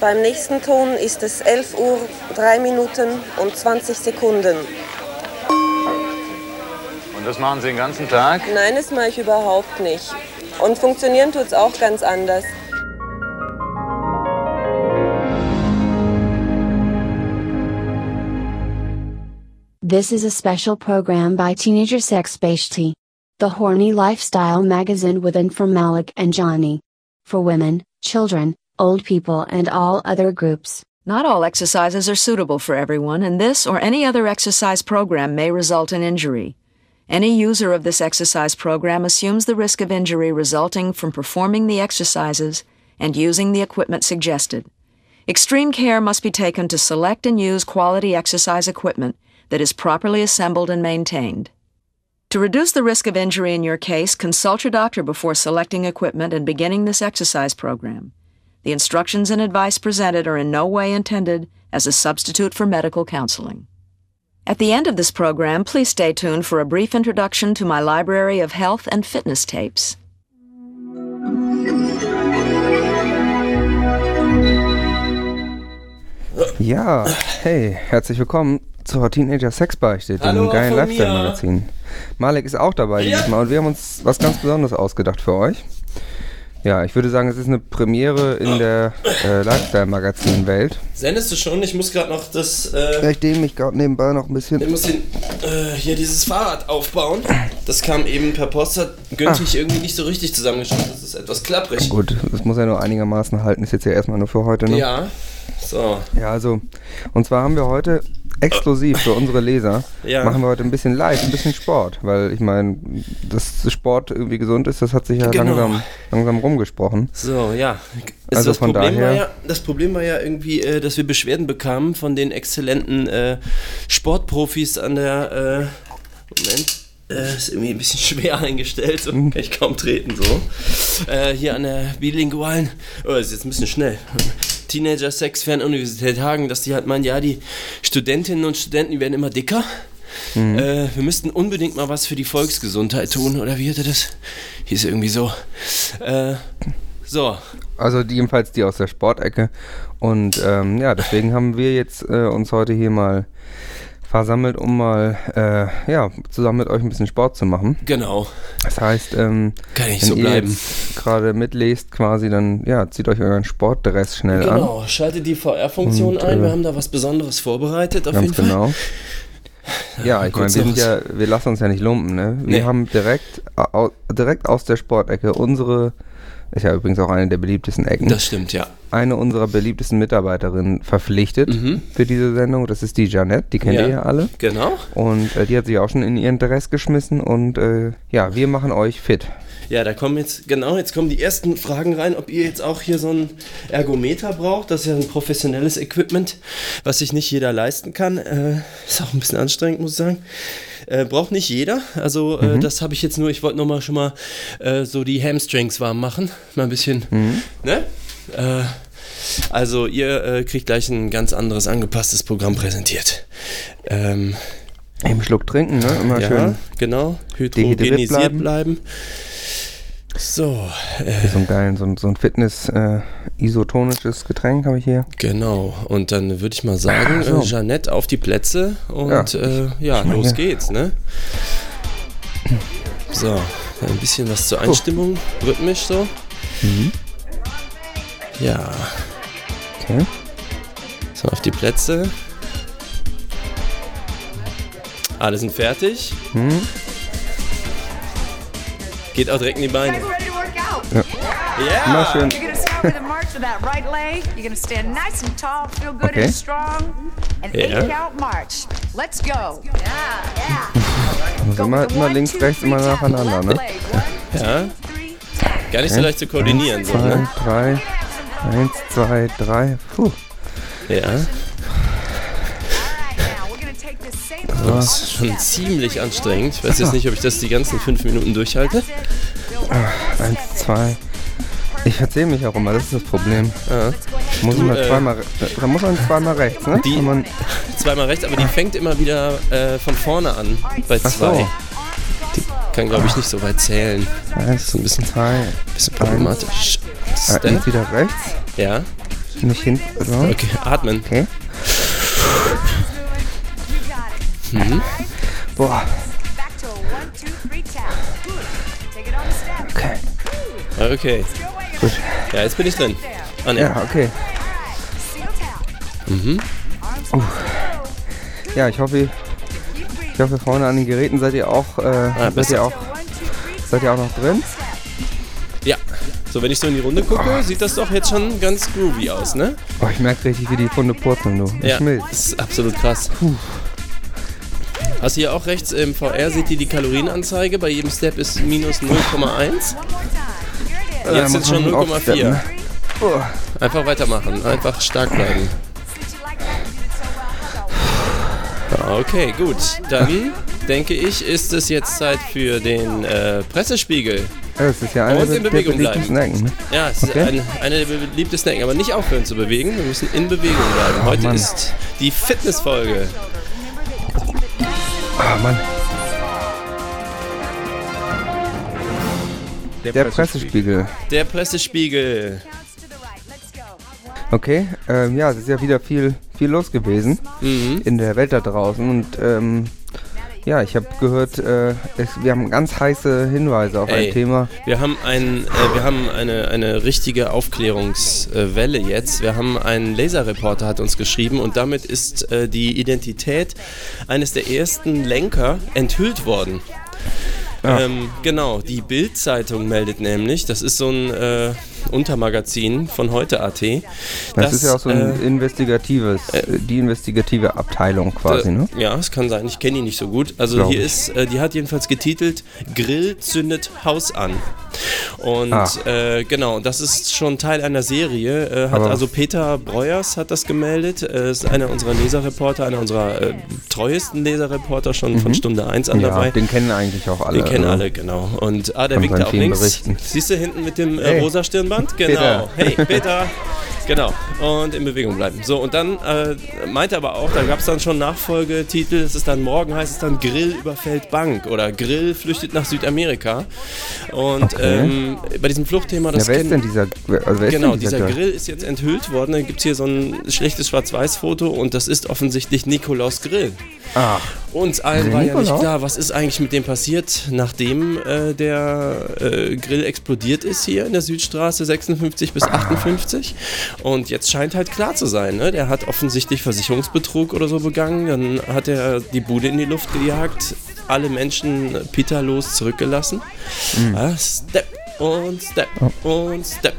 Beim nächsten Ton ist es 11 Uhr 3 Minuten und 20 Sekunden. Und das machen Sie den ganzen Tag? Nein, das mache ich überhaupt nicht. Und funktionieren tut es auch ganz anders. This is a special program by Teenager Sex Specialty, the horny lifestyle magazine with from Malik and Johnny. For women, children, old people, and all other groups. Not all exercises are suitable for everyone, and this or any other exercise program may result in injury. Any user of this exercise program assumes the risk of injury resulting from performing the exercises and using the equipment suggested. Extreme care must be taken to select and use quality exercise equipment that is properly assembled and maintained. To reduce the risk of injury in your case, consult your doctor before selecting equipment and beginning this exercise program. The instructions and advice presented are in no way intended as a substitute for medical counseling. At the end of this program, please stay tuned for a brief introduction to my library of health and fitness tapes. Ja, hey, herzlich willkommen zur Teenager Sexbeichte, dem Hallo, geilen Lifestyle-Magazin. Malek ist auch dabei Ja. diesmal und wir haben uns was ganz Besonderes ausgedacht für euch. Ja, ich würde sagen, es ist eine Premiere in der äh, Lifestyle-Magazin-Welt. Sendest du schon? Ich muss gerade noch das. Ja, Äh, ich dehne mich gerade nebenbei noch ein ich bisschen. muss den, äh, hier dieses Fahrrad aufbauen. Das kam eben per Post, hat günstig irgendwie nicht so richtig zusammengeschnitten. Das ist etwas klapprig. Gut, das muss ja nur einigermaßen halten, ist jetzt ja erstmal nur für heute, ne? Ja. So. Ja, also, und zwar haben wir heute exklusiv für unsere Leser, Ja. machen wir heute ein bisschen live, ein bisschen Sport, weil ich meine, dass Sport irgendwie gesund ist, das hat sich ja Genau. langsam, langsam rumgesprochen. So, ja. Ist Also das, von Problem daher- war ja, das Problem war ja irgendwie, äh, dass wir Beschwerden bekamen von den exzellenten äh, Sportprofis an der. Äh, Moment. Äh, ist irgendwie ein bisschen schwer eingestellt, so Mhm. kann ich kaum treten so. Äh, hier an der bilingualen, oh, ist jetzt ein bisschen schnell. Teenager Sex Fernuniversität Hagen, dass die halt meinen, ja, die Studentinnen und Studenten, die werden immer dicker. Mhm. Äh, wir müssten unbedingt mal was für die Volksgesundheit tun, oder wie hatte das? Hieß irgendwie so. Äh, so, Also jedenfalls die aus der Sportecke. Und ähm, ja, deswegen haben wir jetzt äh, uns heute hier mal versammelt, um mal äh, ja, zusammen mit euch ein bisschen Sport zu machen. genau. Das heißt, ähm, Kann nicht wenn so ihr bleiben. gerade mitlest quasi, dann ja, zieht euch euren Sportdress schnell an. Genau, schaltet die VR-Funktion ein. äh, Wir haben da was Besonderes vorbereitet, auf Ganz jeden Fall. genau. Ja, ich meine, wir sind ja, wir lassen uns ja nicht lumpen, ne? Wir Nee. haben direkt, au, direkt aus der Sportecke unsere, ist ja übrigens auch eine der beliebtesten Ecken, Das stimmt, ja. eine unserer beliebtesten Mitarbeiterinnen verpflichtet Mhm. für diese Sendung. Das ist die Janette, die kennt Ja. ihr ja alle. Genau. Und äh, die hat sich auch schon in ihren Dress geschmissen und äh, ja, wir machen euch fit. Ja, da kommen jetzt, genau, jetzt kommen die ersten Fragen rein, ob ihr jetzt auch hier so ein Ergometer braucht. Das ist ja ein professionelles Equipment, was sich nicht jeder leisten kann. Äh, ist auch ein bisschen anstrengend, muss ich sagen. Äh, braucht nicht jeder. Also, äh, das habe ich jetzt nur, ich wollte nochmal schon mal äh, so die Hamstrings warm machen. Mal ein bisschen, ne? Äh, also, ihr kriegt gleich ein ganz anderes angepasstes Programm präsentiert. Ähm, Eben Schluck trinken, ne? Immer ja, schön genau. Hydrogenisiert bleiben. bleiben. So, so ein geilen, so ein, so ein Fitness äh, isotonisches Getränk habe ich hier. genau. Und dann würde ich mal sagen, Ach so. äh, Jeanette auf die Plätze und Ja. äh, ja, los geht's, ne? So, ein bisschen was zur Einstimmung, rhythmisch so. Mhm. Ja, Okay. so auf die Plätze. Alle sind fertig. Mhm. Geht auch direkt in die Beine. Ja! Immer schön. You're gonna start with a march with that right leg. You're gonna stand nice and tall, feel good Okay. and strong. An Yeah. eight count march. Let's go. Yeah, yeah. Muss immer, immer links, rechts, immer nacheinander, ne? Ja. Gar nicht so leicht zu koordinieren, so, Zwei, ne? drei, eins, zwei, drei. Puh. Ja. Das ist schon ziemlich anstrengend. Ich weiß jetzt nicht, ob ich das die ganzen fünf Minuten durchhalte. Eins, zwei. Ich verzähle mich auch immer, das ist das Problem. Ja. Muss Du, man äh, zweimal, da muss man zweimal rechts, ne? Die- man, Zweimal rechts, aber die fängt immer wieder äh, von vorne an bei Ach zwei. so. Die kann, glaube ich, nicht so weit zählen. eins, So ein bisschen, zwei, bisschen problematisch. jetzt wieder rechts. Ja. Nicht hin. So. Okay, atmen. Okay. The step. Okay. Okay. Gut. Ja, jetzt bin ich drin. Ah, ne. Ja, okay. Mhm. Ja, ich hoffe, ich hoffe vorne an den Geräten seid ihr auch, äh, seid besser. ihr auch, seid ihr auch noch drin? Ja. So, wenn ich so in die Runde gucke, sieht das doch jetzt schon ganz groovy aus, ne? Oh, ich merke richtig, wie die Funde purzeln, du. Ja, das ist absolut krass. Hast du hier auch rechts im VR, seht ihr die Kalorienanzeige? Bei jedem Step ist minus 0,1. Äh, Jetzt sind muss schon man 0,4. aufsteppen. Oh. Einfach weitermachen, einfach stark bleiben. Ja, Okay, gut. Dann denke ich, ist es jetzt Zeit für den äh, Pressespiegel. Ja, Das ist ja eine der in Bewegung beliebtesten bleiben. Ecken, ne? Ja, es ist Okay. eine, eine der beliebtesten Ecken, aber nicht aufhören zu bewegen. Wir müssen in Bewegung bleiben. Heute Oh ist die Fitnessfolge. Ah, Mann. Der Pressespiegel. Der Pressespiegel. Okay, ähm, ja, es ist ja wieder viel, viel los gewesen Mhm. in der Welt da draußen und ähm, ja, ich habe gehört, äh, es, wir haben ganz heiße Hinweise auf Ey. ein Thema. Wir haben, ein, äh, wir haben eine, eine richtige Aufklärungswelle jetzt. Wir haben einen Laserreporter hat uns geschrieben und damit ist äh, die Identität eines der ersten Lenker enthüllt worden. Ah. Ähm, genau, die Bild-Zeitung meldet nämlich, das ist so ein äh, Untermagazin von heute.at. Das, ist ja auch so ein äh, investigatives, äh, die investigative Abteilung quasi, äh, ne? Ja, es kann sein. Ich kenne die nicht so gut. Also Glaub hier ich. ist, äh, die hat jedenfalls getitelt Grill zündet Haus an. Und Ah. äh, genau, das ist schon Teil einer Serie. Äh, hat Aber- also Peter Breuers hat das gemeldet. Äh, ist einer unserer Leserreporter, einer unserer äh, treuesten Leserreporter schon von Stunde 1 an Mhm. Ja, dabei. den kennen eigentlich auch alle. Den kennen also. alle, genau. Und ah, der winkt sein auch links. Siehst du hinten mit dem äh, rosa Stirnband? Genau. Peter. Hey, Peter. Genau. Und in Bewegung bleiben. So, und dann äh, meinte aber auch, da gab es dann schon Nachfolgetitel. Es ist dann morgen heißt es dann Grill überfällt Bank oder Grill flüchtet nach Südamerika. Und Okay. ähm, bei diesem Fluchtthema, das Ja, wer ist denn dieser, also wer ist Genau, denn dieser Grill? Grill ist jetzt enthüllt worden. Dann gibt es hier so ein schlechtes Schwarz-Weiß-Foto und das ist offensichtlich Nikolaus Grill. Ah, Uns allen war ja nicht Nikolaus? klar, was ist eigentlich mit dem passiert, nachdem äh, der äh, Grill explodiert ist hier in der Südstraße 56 bis 58. Und jetzt scheint halt klar zu sein, ne? der hat offensichtlich Versicherungsbetrug oder so begangen. Dann hat er die Bude in die Luft gejagt, alle Menschen Peterlos zurückgelassen. Mhm. Ah, step und Step und Step.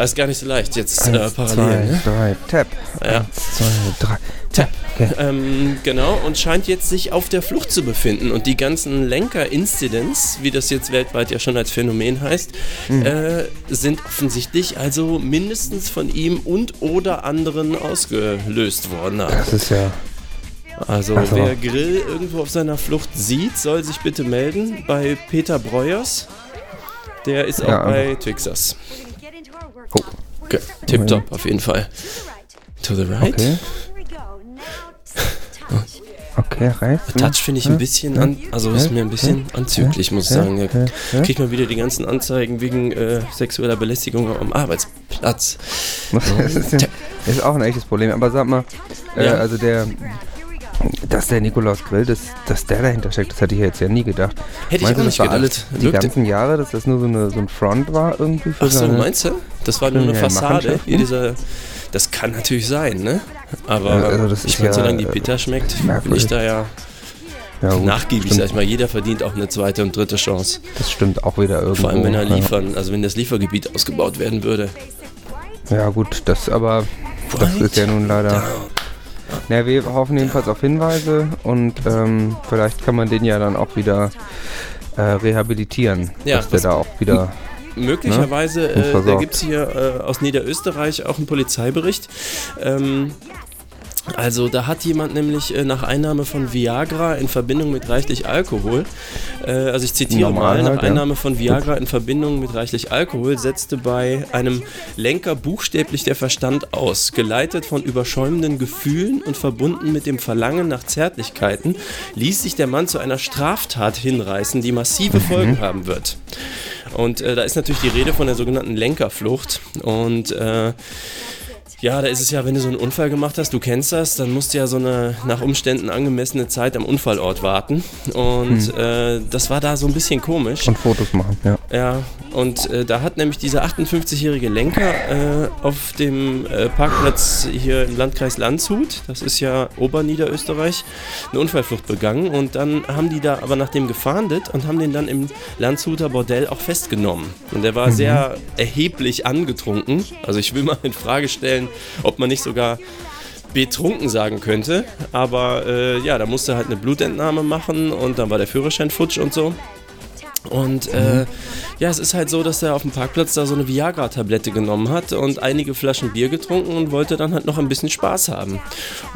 Das ist gar nicht so leicht jetzt äh, eins, parallel. zwei, ne? drei, tap. Ja. Eins, zwei, drei, tap. Okay. Ähm, genau, und scheint jetzt sich auf der Flucht zu befinden. Und die ganzen Lenker-Incidents, wie das jetzt weltweit ja schon als Phänomen heißt, Mhm. äh, sind offensichtlich also mindestens von ihm und oder anderen ausgelöst worden. Das ist ja. Also Ach so. wer Grill irgendwo auf seiner Flucht sieht, soll sich bitte melden bei Peter Breuers. Der ist auch Ja, bei Twixers. Oh. Ge- Tipptopp auf jeden Fall. To the right. Okay. Okay, rechts. Touch finde ich ein bisschen an, also ist mir ein bisschen anzüglich, muss ich sagen. Da kriegt man wieder die ganzen Anzeigen wegen äh, sexueller Belästigung am Arbeitsplatz. Das ist, ja, ist auch ein echtes Problem. Aber sag mal, äh, Ja. also der, dass der Nikolaus Grill, dass, dass der dahinter steckt, das hätte ich jetzt ja nie gedacht. Hätte ich Meinst auch du, nicht das war gedacht. alles die Wirkte- ganzen Jahre, dass das nur so, eine, so ein Front war irgendwie für Ach so, meinst du? Das war nur eine Fassade. Hier dieser, das kann natürlich sein, ne? Aber Ja, also ich meine, ja, solange die Pita schmeckt, bin ich da ja ja, gut, nachgiebig, stimmt, sag ich mal. Jeder verdient auch eine zweite und dritte Chance. Das stimmt auch wieder irgendwo. Vor allem, wenn er ja. liefern, also wenn das Liefergebiet ausgebaut werden würde. Ja gut, das aber, das ist ja nun leider... Na, wir hoffen jedenfalls auf Hinweise und ähm, vielleicht kann man den ja dann auch wieder äh, rehabilitieren, Ja, dass der da auch wieder... Möglicherweise, Gut äh, da gibt es hier äh, aus Niederösterreich auch einen Polizeibericht. Ähm, also da hat jemand nämlich äh, nach Einnahme von Viagra in Verbindung mit reichlich Alkohol, äh, also ich zitiere Normal mal, nach halt, ja. Einnahme von Viagra in Verbindung mit reichlich Alkohol setzte bei einem Lenker buchstäblich der Verstand aus. Geleitet von überschäumenden Gefühlen und verbunden mit dem Verlangen nach Zärtlichkeiten, ließ sich der Mann zu einer Straftat hinreißen, die massive Mhm. Folgen haben wird. Und äh, da ist natürlich die Rede von der sogenannten Lenkerflucht. Und äh, Ja, da ist es ja, wenn du so einen Unfall gemacht hast, du kennst das, dann musst du ja so eine nach Umständen angemessene Zeit am Unfallort warten. Und äh, das war da so ein bisschen komisch. Und Fotos machen, ja. Ja, und äh, da hat nämlich dieser 58-jährige Lenker äh, auf dem äh, Parkplatz hier im Landkreis Landshut, das ist ja Oberniederösterreich, eine Unfallflucht begangen. Und dann haben die da aber nach dem gefahndet und haben den dann im Landshuter Bordell auch festgenommen. Und der war sehr erheblich angetrunken. Also ich will mal in Frage stellen, ob man nicht sogar betrunken sagen könnte. Aber äh, ja, da musste halt eine Blutentnahme machen und dann war der Führerschein futsch und so. Und äh, ja, es ist halt so, dass er auf dem Parkplatz da so eine Viagra-Tablette genommen hat und einige Flaschen Bier getrunken und wollte dann halt noch ein bisschen Spaß haben.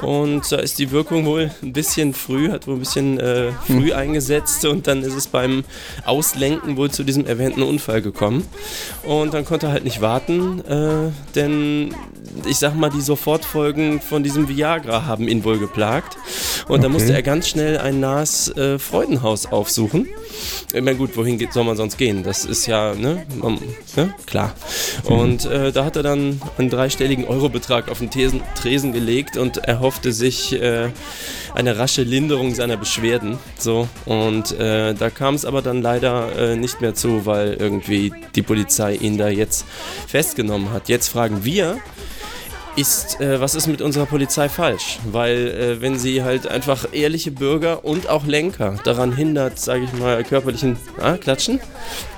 Und da ist die Wirkung wohl ein bisschen früh, hat wohl ein bisschen äh, früh eingesetzt und dann ist es beim Auslenken wohl zu diesem erwähnten Unfall gekommen. Und dann konnte er halt nicht warten, äh, denn ich sag mal, die Sofortfolgen von diesem Viagra haben ihn wohl geplagt. Und da Okay. musste er ganz schnell ein nahes äh, Freudenhaus aufsuchen. Ich meine, gut, wohin geht, soll man sonst gehen? Das ist ja, ne, man, ne? klar. Und äh, da hat er dann einen dreistelligen Eurobetrag auf den Thesen, Tresen gelegt und erhoffte sich äh, eine rasche Linderung seiner Beschwerden. So, und äh, da kam es aber dann leider äh, nicht mehr zu, weil irgendwie die Polizei ihn da jetzt festgenommen hat. Jetzt fragen wir, ist, äh, was ist mit unserer Polizei falsch? Weil äh, wenn sie halt einfach ehrliche Bürger und auch Lenker daran hindert, sage ich mal, körperlichen, ah, klatschen,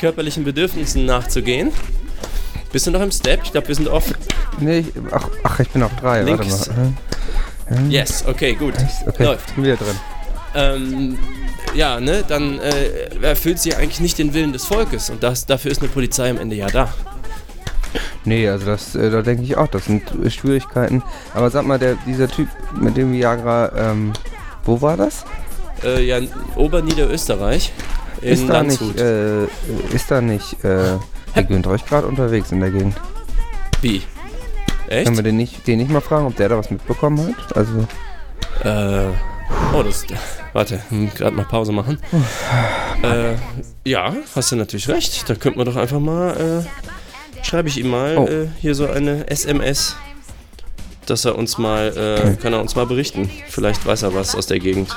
körperlichen Bedürfnissen nachzugehen. Bist du noch im Step? Ich glaube, wir sind off. Nee, ich, ach, ach, ich bin auf drei, Links. warte mal. Yes, okay, gut. Okay, Läuft. bin wieder drin. Ähm, ja, ne, dann äh, erfüllt sie eigentlich nicht den Willen des Volkes und das, dafür ist eine Polizei am Ende ja da. Nee, also das, äh, da denke ich auch, das sind äh, Schwierigkeiten. Aber sag mal, der, dieser Typ mit dem Viagra, ähm, wo war das? Äh, ja, Oberniederösterreich in ist da Landshut. nicht, äh, ist da nicht, äh, der Günther euch gerade unterwegs in der Gegend? Wie? Echt? Können wir den nicht, den nicht mal fragen, ob der da was mitbekommen hat? Also, Äh, oh, das. Warte, gerade mal Pause machen. äh, ja, hast du natürlich recht. Da könnte man doch einfach mal. Äh, schreibe ich ihm mal Oh. äh, hier so eine SMS, dass er uns mal. Äh, kann er uns mal berichten. Vielleicht weiß er was aus der Gegend.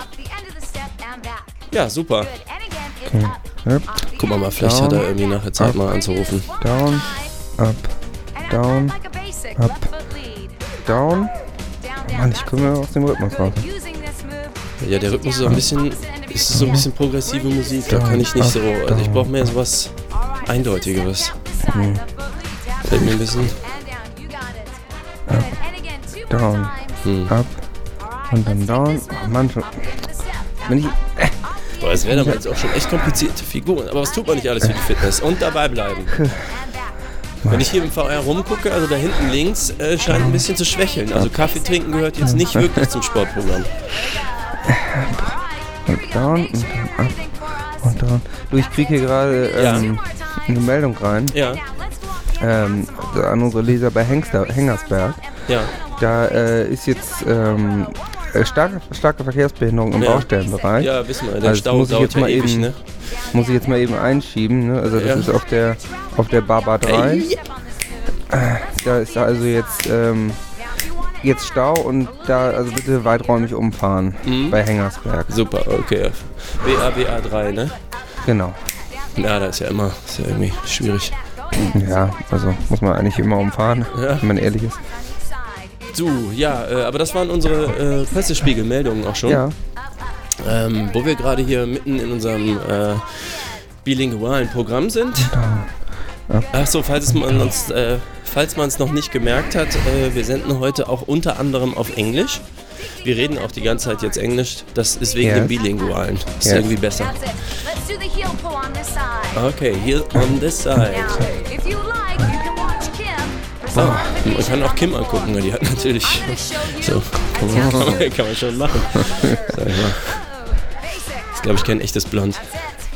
Ja, super. Yep. Guck mal, mal vielleicht hat er irgendwie nachher Zeit mal anzurufen. down, up, down, up, down. Mann, ich komme aus dem Rhythmus raus. Ja, der Rhythmus ist so ein bisschen. Ist so ein bisschen progressive Musik. Da kann ich nicht so. Also ich brauche mehr sowas Eindeutigeres. Fällt mir ein bisschen. Down, Hm. up und dann down. Oh Mann, schon. Wenn ich, Boah, das wäre aber jetzt auch schon echt komplizierte Figuren. Aber was tut man nicht alles für die Fitness? Und dabei bleiben. Wenn ich hier im VR rumgucke, also da hinten links, äh, scheint ein bisschen zu schwächeln. Also Kaffee trinken gehört jetzt nicht wirklich zum Sportprogramm. und down und dann up und down. Du, ich kriege hier gerade ähm, eine Meldung rein Ja, ähm, an unsere Leser bei Hengster, Hengersberg. ja. Da äh, ist jetzt ähm, äh, starke, starke Verkehrsbehinderung im Ja. Baustellenbereich. Ja, wissen wir. Der Also das Stau muss ich jetzt mal ewig, eben- ne? Muss ich jetzt mal eben einschieben. Ne? Also das Ja. ist auf der auf der Baba 3. Ey, Da ist also jetzt ähm, jetzt Stau und da also bitte weiträumig umfahren Mhm. bei Hengersberg. Super, okay. BA, 3 ne? Genau. Ja, da ist ja immer ist ja irgendwie schwierig. Ja, also muss man eigentlich immer umfahren, Ja. wenn man ehrlich ist. Du, ja, äh, aber das waren unsere äh, Pressespiegelmeldungen auch schon. Ja. Ähm, wo wir gerade hier mitten in unserem äh, bilingualen Programm sind. Achso, falls man uns, äh, falls man es noch nicht gemerkt hat, äh, wir senden heute auch unter anderem auf Englisch. Wir reden auch die ganze Zeit jetzt Englisch. Das ist wegen Yes. dem Bilingualen. Ist Yes. irgendwie besser. The heel on this side. Okay, Oh, man kann auch Kim angucken, weil die hat natürlich. So, kann man, kann man schon machen. Sag ich mal. Ich glaube, ich kenne echtes Blond.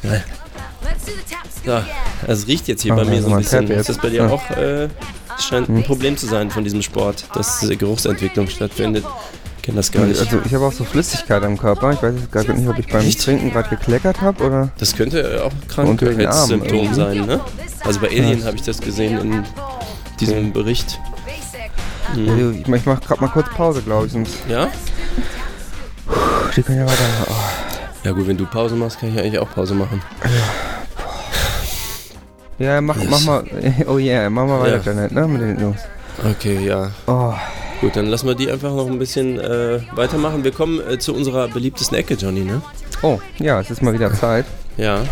Again. es riecht jetzt hier Ah, bei mir also so ein man bisschen. Ist das bei dir Ja. auch? Äh, es scheint ein Problem zu sein von diesem Sport, dass diese Geruchsentwicklung stattfindet. Ich kenne das gar nicht. Also ich habe auch so Flüssigkeit am Körper. Ich weiß jetzt gar nicht, ob ich beim Echt? Trinken gerade gekleckert habe oder. Das könnte auch Krankheitssymptom sein, ne? Also bei Alien habe ich das gesehen in diesem Bericht. Basic. Also, ich, ich mach grad mal kurz Pause, glaube ich, sonst. Ja? Die können ja weiter. Oh. Ja gut, wenn du Pause machst, kann ich eigentlich auch Pause machen. Ja, mach, mach mal. Oh yeah, mach mal weiter, Ja. Janet, ne? Mit den Jungs. Okay, ja. Oh. Gut, dann lassen wir die einfach noch ein bisschen äh, weitermachen. Wir kommen äh, zu unserer beliebtesten Ecke, Johnny, ne? oh, ja, es ist mal wieder Zeit. Ja.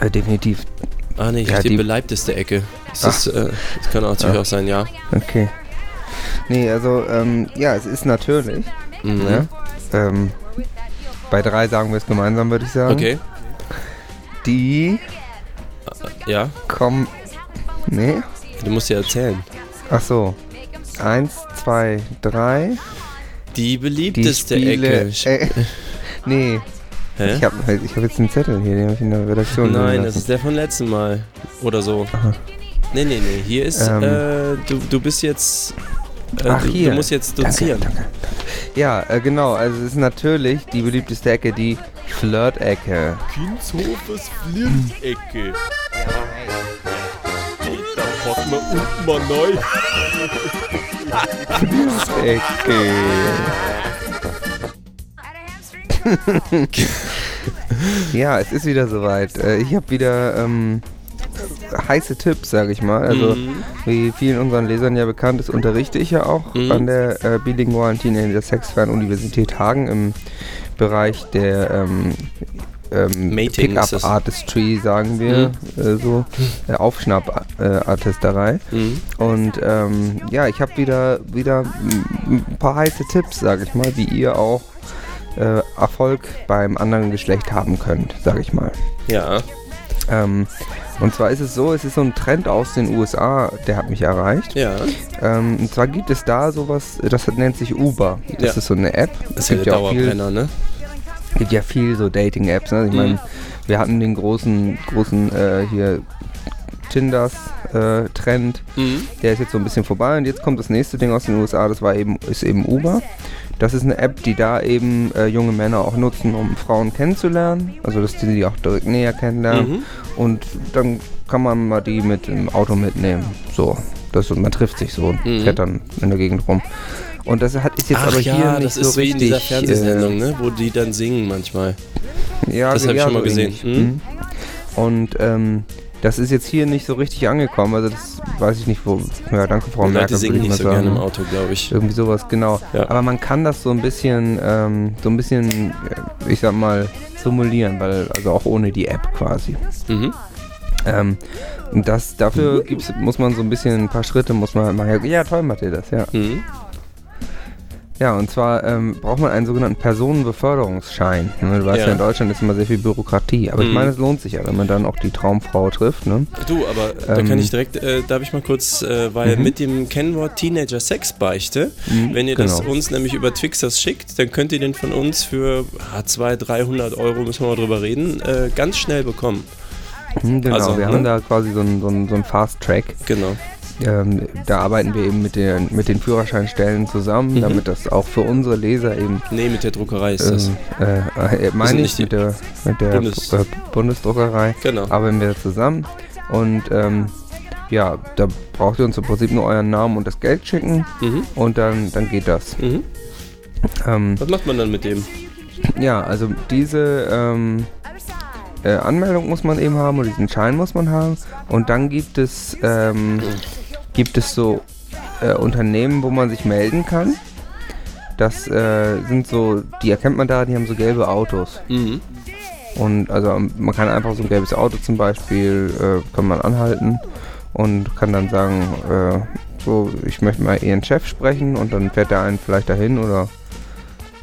Äh, definitiv. Ah nee, hier Ja, steht die- beleibteste Ecke. Ist das, äh, das kann auch natürlich Ah. auch sein, ja. Okay. Nee, also, ähm, ja, es ist natürlich. Mhm. Ne? Ähm, bei drei sagen wir es gemeinsam, würde ich sagen. Okay, Die ja. kommen. Nee? Du musst ja erzählen. Ach so. Eins, zwei, drei. Die Die beliebteste Spiele. Ecke. Äh, nee, Hä? ich habe ich hab jetzt einen Zettel hier, den habe ich in der Redaktion. Nein, das ist der von letzten Mal. Oder so. Aha. Nee, nee, nee. Hier ist, Ähm. äh, du, du bist jetzt. Äh, Ach, du, hier. du musst jetzt Danke, dozieren. danke, danke. Ja, äh, genau. Also es ist natürlich die beliebteste Ecke, die Flirt-Ecke. Kindshofes Flirt-Ecke. Da packen wir unten mal neu. Ja, es ist wieder soweit. Äh, Ich habe wieder ähm, heiße Tipps, sage ich mal. Also Mhm. wie vielen unseren Lesern ja bekannt ist, unterrichte ich ja auch Mhm. an der äh, bilingualen Teenager Sexfern-Universität Hagen im Bereich der ähm, ähm. Pickup Artistry, sagen wir äh, so, äh, Aufschnapp-Artisterei. Mhm. Und ähm, ja, ich habe wieder, wieder ein paar heiße Tipps, sage ich mal, wie ihr auch äh, Erfolg beim anderen Geschlecht haben könnt, sage ich mal. Ja. Ähm, und zwar ist es so, es ist so ein Trend aus den USA, der hat mich erreicht. Ja. Ähm, und zwar gibt es da sowas, das nennt sich Uber. Das Ja. ist so eine App. Das Es gibt ja auch viel, ne? Gibt ja viel so Dating-Apps. Ne? Ich Mhm. meine, wir hatten den großen, großen äh, hier Tinders äh, Trend. Mhm. Der ist jetzt so ein bisschen vorbei und jetzt kommt das nächste Ding aus den USA, das war eben, ist eben Uber. Das ist eine App, die da eben äh, junge Männer auch nutzen, um Frauen kennenzulernen. Also dass die sie auch direkt näher kennenlernen. Mhm. Und dann kann man mal die mit im Auto mitnehmen. So. Das, man trifft sich so und Mhm. fährt dann in der Gegend rum. Und das hat, ist jetzt Ach aber ja, hier nicht das so ist wie richtig. in dieser Fernsehsendung, äh, ne? Wo die dann singen manchmal. ja, Das hab ich schon mal gesehen. ähnlich. Mhm. Mhm. Und ähm, das ist jetzt hier nicht so richtig angekommen. Also das weiß ich nicht, wo. Ja, danke, Frau Die Merkel. Leute singen nicht so gerne sagen. im Auto, glaube ich. Irgendwie sowas, genau. Ja. Aber man kann das so ein bisschen, ähm, so ein bisschen, äh, ich sag mal, simulieren, weil, also auch ohne die App quasi. Mhm. Ähm, und das, dafür gibt's, muss man so ein bisschen, ein paar Schritte muss man machen. Ja, toll macht ihr das, ja. Mhm. Ja, und zwar ähm, braucht man einen sogenannten Personenbeförderungsschein. Ne, Du weißt ja. Ja. in Deutschland ist immer sehr viel Bürokratie. Aber ich Mhm. meine, es lohnt sich ja, wenn man dann auch die Traumfrau trifft. Ne? Du, aber da Ähm. kann ich direkt, äh, darf ich mal kurz, äh, weil Mhm. mit dem Kennwort Teenager Sexbeichte, wenn ihr das genau. uns nämlich über Twixers schickt, dann könnt ihr den von uns für ah, 200, 300 Euro, müssen wir mal drüber reden, äh, ganz schnell bekommen. Mhm, genau, Also, wir ne? haben da quasi so einen so einen- so einen Fast Track. Genau. Ähm, da arbeiten wir eben mit den, mit den Führerscheinstellen zusammen, Mhm. damit das auch für unsere Leser eben Nee, mit der Druckerei ist das. Ähm, äh, äh, meine ich mit der, mit der Bundes- äh, Bundesdruckerei Genau. arbeiten wir zusammen und ähm, ja, da braucht ihr uns im Prinzip nur euren Namen und das Geld schicken Mhm. und dann, dann geht das. Mhm. Ähm, Was macht man dann mit dem? ja, also diese ähm, äh, Anmeldung muss man eben haben oder diesen Schein muss man haben und dann gibt es ähm, gibt es so äh, Unternehmen, wo man sich melden kann. Das äh, sind so, die erkennt man da, die haben so gelbe Autos. Mhm. Und also man kann einfach so ein gelbes Auto zum Beispiel, äh, kann man anhalten und kann dann sagen, äh, so, ich möchte mal ihren Chef sprechen und dann fährt der einen vielleicht dahin oder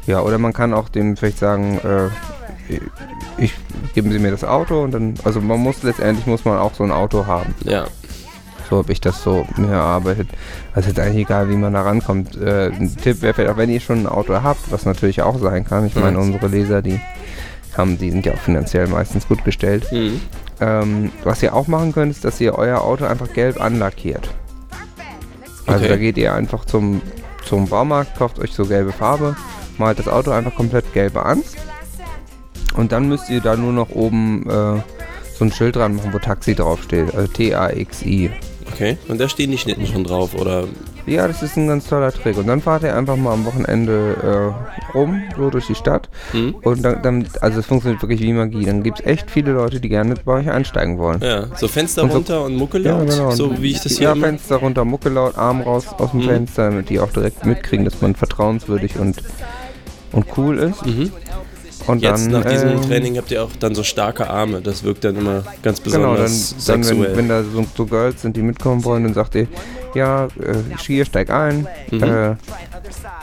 ja, oder man kann auch dem vielleicht sagen, äh, ich geben Sie mir das Auto und dann, also man muss letztendlich muss man auch so ein Auto haben. Ja. So habe ich das so mir erarbeitet. Also ist eigentlich egal, wie man da rankommt. Äh, ein Tipp wäre vielleicht auch, wenn ihr schon ein Auto habt, was natürlich auch sein kann. Ich meine, unsere Leser, die haben, die sind ja auch finanziell meistens gut gestellt. Mhm. Ähm, was ihr auch machen könnt, ist, dass ihr euer Auto einfach gelb anlackiert. Also Okay. da geht ihr einfach zum, zum Baumarkt, kauft euch so gelbe Farbe, malt das Auto einfach komplett gelb an. Und dann müsst ihr da nur noch oben äh, so ein Schild dran machen, wo Taxi draufsteht. Also T-A-X-I. Okay. Und da stehen die Schnitten schon drauf, oder? Ja, das ist ein ganz toller Trick. Und dann fahrt ihr einfach mal am Wochenende äh, rum, so durch die Stadt. Mhm. Und dann, dann, also es funktioniert wirklich wie Magie. Dann gibt es echt viele Leute, die gerne bei euch einsteigen wollen. Ja, so Fenster Und so- runter und Mucke laut, genau. so wie ich das hier Ja, immer... Fenster runter, Mucke laut, Arm raus aus dem Mhm. Fenster, damit die auch direkt mitkriegen, dass man vertrauenswürdig und, und cool ist. Mhm. Und Jetzt dann, nach diesem ähm, Training habt ihr auch dann so starke Arme. Das wirkt dann immer ganz Genau, dann, besonders dann sexuell. wenn, wenn da so, so Girls sind, die mitkommen wollen, dann sagt ihr, ja, äh, hier steig ein, Mhm. äh,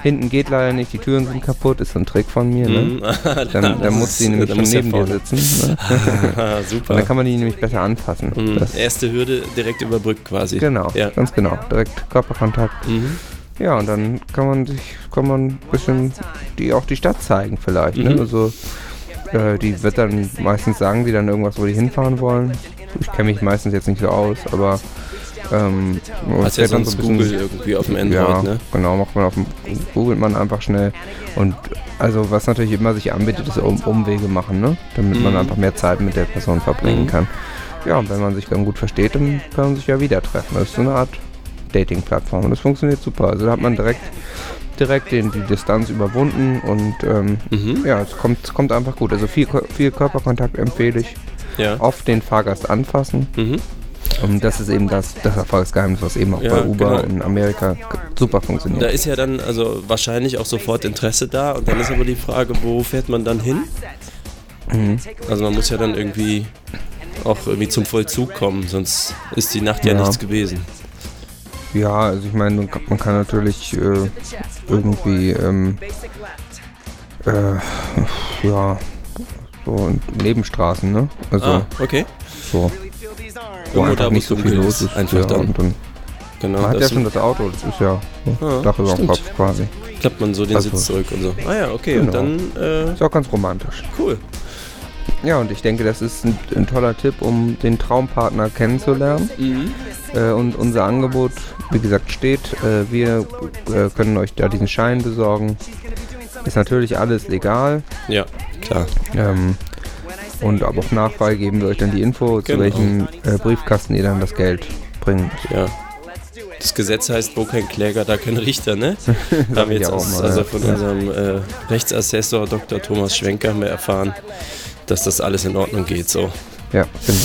hinten geht leider nicht, die Türen sind kaputt, ist so ein Trick von mir, ne? Mhm. Dann, dann muss sie nämlich schon neben dir sitzen. Ne? Ah, Und super. dann kann man die nämlich besser anfassen. Mhm. Das, Erste Hürde direkt überbrückt quasi. genau, Ja. ganz genau. Direkt Körperkontakt. Mhm. Ja, und dann kann man sich, kann man ein bisschen die auch die Stadt zeigen vielleicht. Ne? Mhm. Also äh, die wird dann meistens sagen die dann irgendwas, wo die hinfahren wollen. Ich kenne mich meistens jetzt nicht so aus, aber ähm, man Hast ja sonst Google irgendwie auf dem Android, ja, ne? genau, macht man auf dem, googelt man einfach schnell. Und also was natürlich immer sich anbietet, ist um, Umwege machen, ne? Damit man Mhm. einfach mehr Zeit mit der Person verbringen Mhm. kann. Ja, und wenn man sich dann gut versteht, dann kann man sich ja wieder treffen. Das ist so eine Art Dating-Plattform und das funktioniert super. Also da hat man direkt direkt den, die Distanz überwunden und ähm, Mhm. ja, es kommt, es kommt einfach gut. Also viel, viel Körperkontakt empfehle ich. Ja. Oft den Fahrgast anfassen. Mhm. Und das ist eben das, das Erfolgsgeheimnis, was eben auch Ja, bei Uber genau. in Amerika super funktioniert. Da ist ja dann also wahrscheinlich auch sofort Interesse da und dann ist aber die Frage, wo fährt man dann hin? Mhm. Also man muss ja dann irgendwie auch irgendwie zum Vollzug kommen, sonst ist die Nacht ja, Ja. nichts gewesen. Ja, also ich meine, man kann- natürlich äh, irgendwie, ähm, äh, ja, so Nebenstraßen, ne? Also Ah, okay. so, wo Irgendwo einfach da, nicht so viel los ist, einfach ja, dann. Und dann Genau. man hat ja schon das Auto, das ist ja so Ah, Dach über dem. Kopf quasi. klappt man so den Also- Sitz zurück und so. Ah ja, okay. Und Genau. dann, äh, Ist auch ganz romantisch. cool. Ja, und ich denke, das ist ein, ein toller Tipp, um den Traumpartner kennenzulernen. Mhm. Äh, und unser Angebot, wie gesagt, steht. Äh, wir äh, können euch da diesen Schein besorgen. Ist natürlich alles legal. Ja, klar. Ähm, und aber auf Nachfrage geben wir euch dann die Info, zu Genau. welchem äh, Briefkasten ihr dann das Geld bringt. Ja. Das Gesetz heißt, wo kein Kläger, da kein Richter, ne? haben wir jetzt auch aus, mal, also von Ja. unserem äh, Rechtsassessor Dr. Thomas Schwenker haben wir erfahren, dass das alles in Ordnung geht. So. Ja, genau.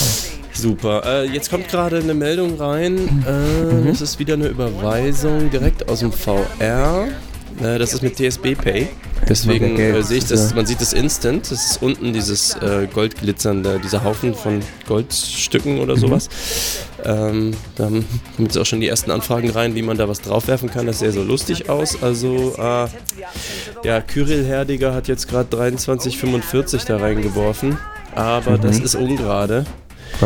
Super. Äh, jetzt kommt gerade eine Meldung rein. Äh, Mhm. Das ist wieder eine Überweisung direkt aus dem VR. Äh, das ist mit TSB Pay. Deswegen äh, sehe ich das ja- man sieht das instant. Das ist unten dieses äh, goldglitzernde, dieser Haufen von Goldstücken oder Mhm. sowas. Ähm, da kommen jetzt auch schon die ersten Anfragen rein, wie man da was draufwerfen kann. Das sähe so lustig aus. Also, äh, ja, Kyrill Herdiger hat jetzt gerade 23,45 da reingeworfen. Aber Mhm. das ist ungerade.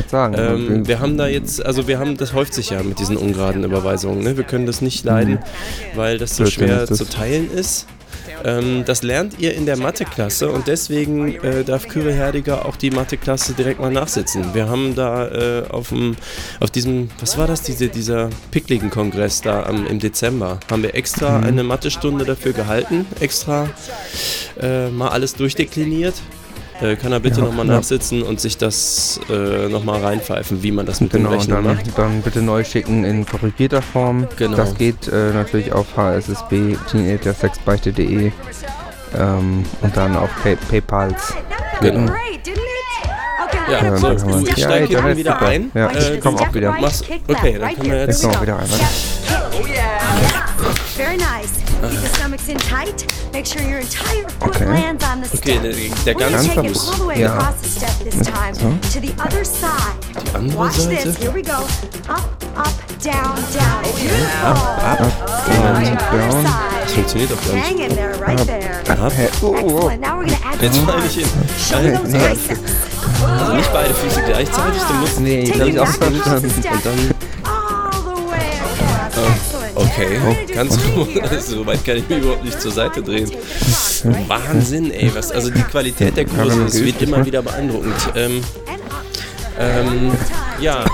Sagen. Ähm, wir haben da jetzt, also wir haben, das häuft sich ja mit diesen ungeraden Überweisungen. Ne? Wir können das nicht leiden, weil das so schwer das. zu teilen ist. Ähm, das lernt ihr in der Matheklasse und deswegen äh, darf Kyrill Herdiger auch die Matheklasse direkt mal nachsitzen. Wir haben da äh, auf, dem, auf diesem, was war das, diese, dieser pickligen Kongress da am, im Dezember, haben wir extra Mhm. eine Mathestunde dafür gehalten, extra äh, mal alles durchdekliniert. Äh, kann er bitte Ja, nochmal ja. nachsitzen und sich das äh, nochmal reinpfeifen, wie man das mit dem Genau, und Rechnen dann, macht. dann bitte neu schicken in korrigierter Form. Genau. Das geht äh, natürlich auf hssb teenagersexbeichte.de ähm, und dann auf Pay PayPals it? Okay, Ja, Ja, so, man- du, ich Ja, steige hinten dann wieder super. ein. Ja, Äh, ich komm auch wieder. Mach's, okay, dann können wir Jetzt jetzt. kommen wir wieder rein. warte. Very nice. Keep the stomachs in tight. Make sure your entire foot Okay. lands on the Okay, step. der, der We're gonna ganze take it all the way Ja. across the step this time to the other side. Die andere Watch Seite. this. Here we go. Up, up, down, down. Beautiful. Und Other down. side. Das funktioniert doch gar Hang in there, right there. Hä? Oh, oh. Excellent. Now we're gonna add Jetzt fall ich hin. Show those biceps. Also nicht beide Füße gleichzeitig, du musst. Nee, das hab ich auch verstanden. Und dann. Okay, do ganz. Also, so weit kann ich mich überhaupt nicht zur Seite drehen. Wahnsinn, ey. Was, also die Qualität der Kurse, es wird immer wieder beeindruckend. Ähm, ähm, ja,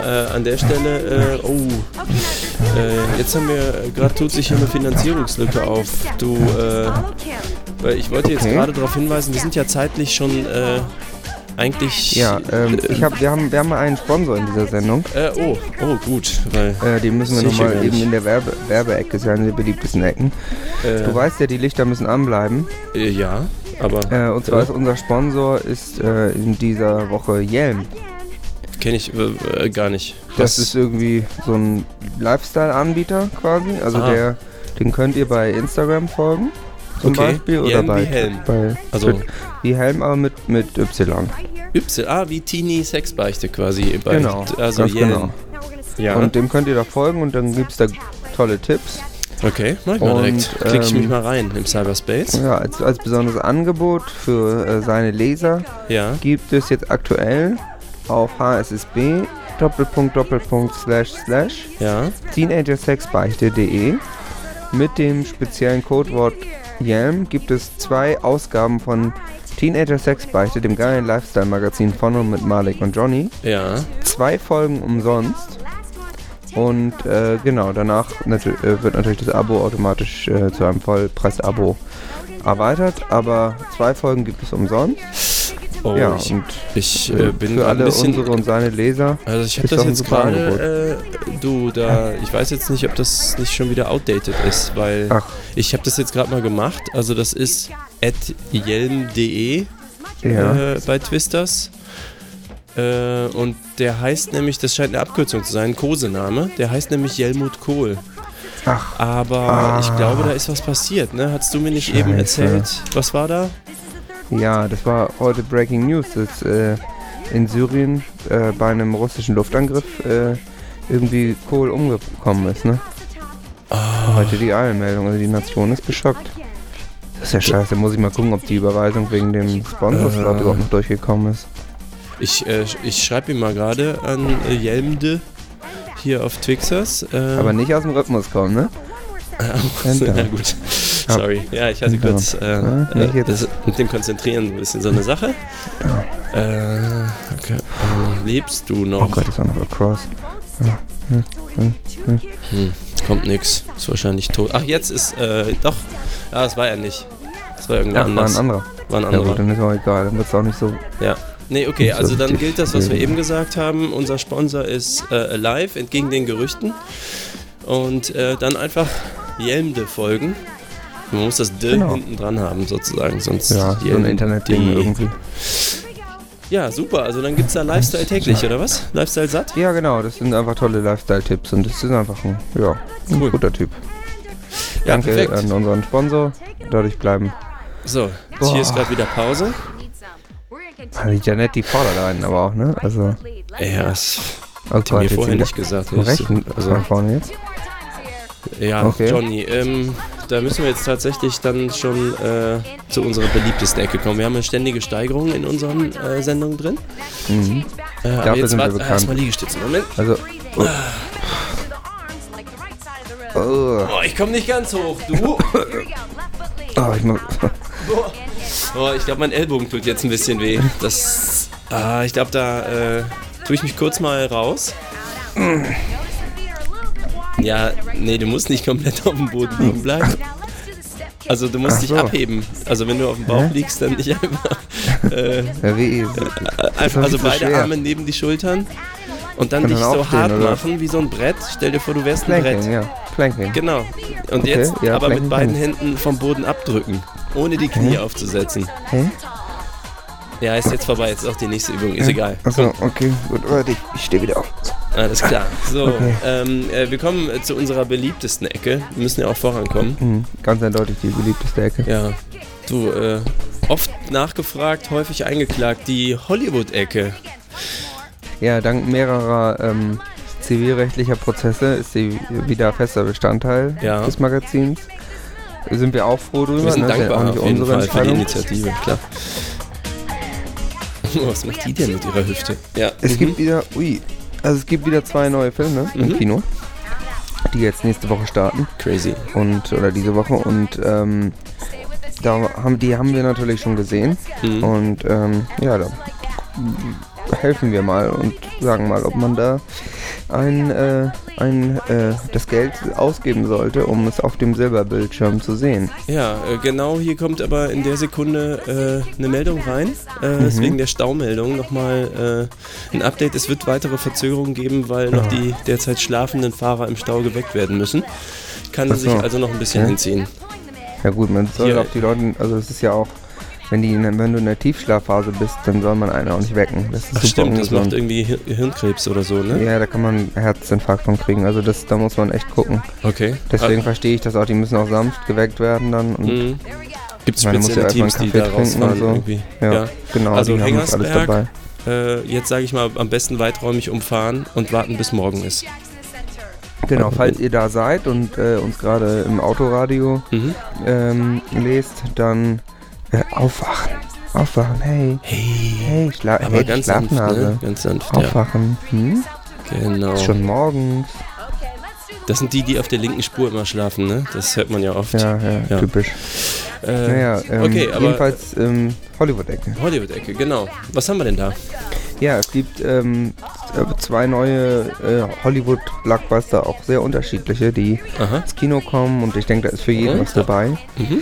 äh, an der Stelle, äh, oh, äh, jetzt haben wir, gerade tut sich hier eine Finanzierungslücke auf. Du, äh, ich wollte jetzt gerade darauf hinweisen, wir sind ja zeitlich schon äh, eigentlich. Ja, ähm, äh, ich hab, wir, haben, wir haben mal einen Sponsor in dieser Sendung. äh, oh, oh, gut, weil. Äh, den müssen wir nochmal eben in der Werbe Werbeecke, ist ja eine der beliebtesten Ecken. Äh, Du weißt ja, die Lichter müssen anbleiben. äh, ja, aber Äh, und zwar ist unser Sponsor ist in dieser Woche Yelm. kenne ich gar nicht. Das ist irgendwie so ein Lifestyle-Anbieter quasi. Also Ah. der, den könnt ihr bei Instagram folgen. Zum Okay. Beispiel. Oder bei, Helm. bei Also- wie Helm, aber mit, mit Y. Y, ah, wie Teenie Sexbeichte quasi. Bei, Genau, Also ganz genau. Ja, Und dem könnt ihr da folgen und dann gibt es da tolle Tipps. okay, mach ich mal Und, direkt. Klicke ich mich ähm, mal rein im Cyberspace. Ja, als, als besonderes Angebot für äh, seine Leser Ja, gibt es jetzt aktuell auf hssb Doppelpunkt Doppelpunkt slash slash ja. teenagersexbeichte.de mit dem speziellen Codewort Yelm gibt es zwei Ausgaben von Teenager Sexbeichte, dem geilen Lifestyle-Magazin von und mit Malik und Johnny. Ja, Zwei Folgen umsonst. Und äh, genau, danach natü äh, wird natürlich das Abo automatisch äh, zu einem Vollpreis-Abo erweitert, aber zwei Folgen gibt es umsonst. Oh, ja, ich, und ich äh, bin für alle ein bisschen. unsere und seine Leser. Also ich habe das jetzt gerade, äh, du, da, ich weiß jetzt nicht, ob das nicht schon wieder outdated ist, weil Ach. ich habe das jetzt gerade mal gemacht. Also das ist at yelm.de Ja. äh, bei Twisters. Äh, und der heißt nämlich, das scheint eine Abkürzung zu sein, ein Kosename, der heißt nämlich Jelmut Kohl. Ach, Aber Ah. ich glaube, da ist was passiert, ne? Hattest du mir nicht eben Scheiße. erzählt? Was war da? Ja, das war heute Breaking News, dass äh, in Syrien äh, bei einem russischen Luftangriff äh, irgendwie Kohl umgekommen ist, ne? Ah. Heute die Eilmeldung, also die Nation ist geschockt. Das ist ja scheiße, muss ich mal gucken, ob die Überweisung wegen dem Sponsorslot Äh. überhaupt noch durchgekommen ist. Ich, äh, ich schreibe ihm mal gerade an äh, Jelmde hier auf Twixers. Äh, Aber nicht aus dem Rhythmus kommen, ne? Ja gut. Sorry. Ja, ich hatte kurz äh, Ja, äh, das, mit dem Konzentrieren ein bisschen so eine Sache. Äh, okay. lebst du Oh noch? Gott, ist auch noch across. Hm, kommt nix. Ist wahrscheinlich tot. Ach, jetzt ist, äh, doch. Ja, das war er nicht. Das war irgendwo war anders. ein anderer. War ein Ja anderer. gut, dann ist auch egal, dann wird es auch nicht so. Ja. Nee, okay, also dann gilt das, was wir eben gesagt haben. Unser Sponsor ist äh, Alive, entgegen den Gerüchten. Und äh, dann einfach Jelmde folgen. Man muss das D Genau. hinten dran haben, sozusagen, sonst Ja, so ein. Internetding irgendwie. Ja, super. Also dann gibt es da Lifestyle täglich, oder was? Lifestyle satt? Ja, genau, das sind einfach tolle Lifestyle-Tipps und das ist einfach ein, ja, ein Cool. guter Typ. Ja, Danke perfekt. an unseren Sponsor. Dadurch bleiben. So, jetzt hier ist gerade wieder Pause. Ah, Die Janetti fordert einen aber auch, ne? Also, Ja, das oh hat mir vorher nicht gesagt. Rechten Also, vorne jetzt. ja, Okay. Johnny, ähm, da müssen wir jetzt tatsächlich dann schon äh, zu unserer beliebtesten Ecke kommen. Wir haben eine ständige Steigerung in unseren äh, Sendungen drin. Mhm. Äh, aber Dafür jetzt sind wir warte, bekannt. erstmal Liegestütze. Moment. Also, oh, oh, Oh, ich komme nicht ganz hoch. Du? oh, ich muss, Oh, ich glaube, mein Ellbogen tut jetzt ein bisschen weh. Das. Ah, ich glaube, da äh, tue ich mich kurz mal raus. Ja, nee, du musst nicht komplett auf dem Boden liegen bleiben. Also du musst Ach dich so. abheben. Also wenn du auf dem Bauch Hä? liegst, dann nicht einfach. Äh, ja, wie, einfach doch also so beide schwer. Arme neben die Schultern und dann Und dich dann so hart oder? machen wie so ein Brett. Stell dir vor, du wärst ein Planking, Brett. ja, Planking. Genau. Und Okay, jetzt ja, aber mit Planking beiden kann ich. Händen vom Boden abdrücken, ohne die Knie aufzusetzen. Hä? Ja, ist jetzt vorbei. Jetzt ist auch die nächste Übung. Ist egal. Achso, okay, gut, warte, ich stehe wieder auf. Alles klar. So, Okay. ähm, äh, wir kommen äh, zu unserer beliebtesten Ecke. Wir müssen ja auch vorankommen. Mhm, ganz eindeutig die beliebteste Ecke. Ja. Du, äh, oft nachgefragt, häufig eingeklagt, die Hollywood-Ecke. Ja, dank mehrerer ähm, zivilrechtlicher Prozesse ist sie wieder fester Bestandteil Ja. des Magazins. Sind wir auch froh drüber. Wir sind ne? Dankbar auch nicht auf jeden Fall für die. Initiative, klar. Oh, Was macht die denn mit ihrer Hüfte? Ja. Es mhm. gibt wieder, ui, also es gibt wieder zwei neue Filme Mhm. im Kino, die jetzt nächste Woche starten Crazy. und oder diese Woche und ähm, da haben die haben wir natürlich schon gesehen Mhm. und ähm, ja, da helfen wir mal und sagen mal, ob man da ein, äh, ein äh, das Geld ausgeben sollte, um es auf dem Silberbildschirm zu sehen. Ja, äh, genau hier kommt aber in der Sekunde äh, eine Meldung rein. Äh, Mhm. Deswegen der Staumeldung nochmal äh, ein Update. Es wird weitere Verzögerungen geben, weil noch die derzeit schlafenden Fahrer im Stau geweckt werden müssen. Kann so. sich also noch ein bisschen Ja. hinziehen. Ja gut, man soll auch die Leute, also es ist ja auch, wenn, die, wenn du in der Tiefschlafphase bist, dann soll man einen auch nicht wecken. Das ist Ach stimmt, das ungesund. macht irgendwie Hir- Hirnkrebs oder so, ne? Ja, da kann man Herzinfarkt von kriegen. Also das, da muss man echt gucken. Okay. Deswegen verstehe ich das auch. Die müssen auch sanft geweckt werden dann. Und Mhm. Gibt es spezielle ja Teams, einen die da rausfahren so. irgendwie? ja, genau, Also die haben das alles Hengersberg, dabei. Äh, jetzt sage ich mal, am besten weiträumig umfahren und warten, bis morgen ist. Genau, falls ihr da seid und äh, uns gerade im Autoradio Mhm. ähm, lest, dann aufwachen. Aufwachen, hey. Hey. Hey, Schla Aber hey ganz sanft, Schlafnase. ne? Ganz sanft, ja. Aufwachen. Hm? Genau. Ist schon morgens. Das sind die, die auf der linken Spur immer schlafen, ne? Das hört man ja oft. Ja, ja, Ja. typisch. Äh, Naja, ähm, okay, aber jedenfalls ähm, Hollywood-Ecke. Hollywood-Ecke, genau. Was haben wir denn da? Ja, es gibt ähm, äh, zwei neue äh, Hollywood-Blockbuster, auch sehr unterschiedliche, die Aha. ins Kino kommen und ich denke, da ist für jeden was dabei. Mhm.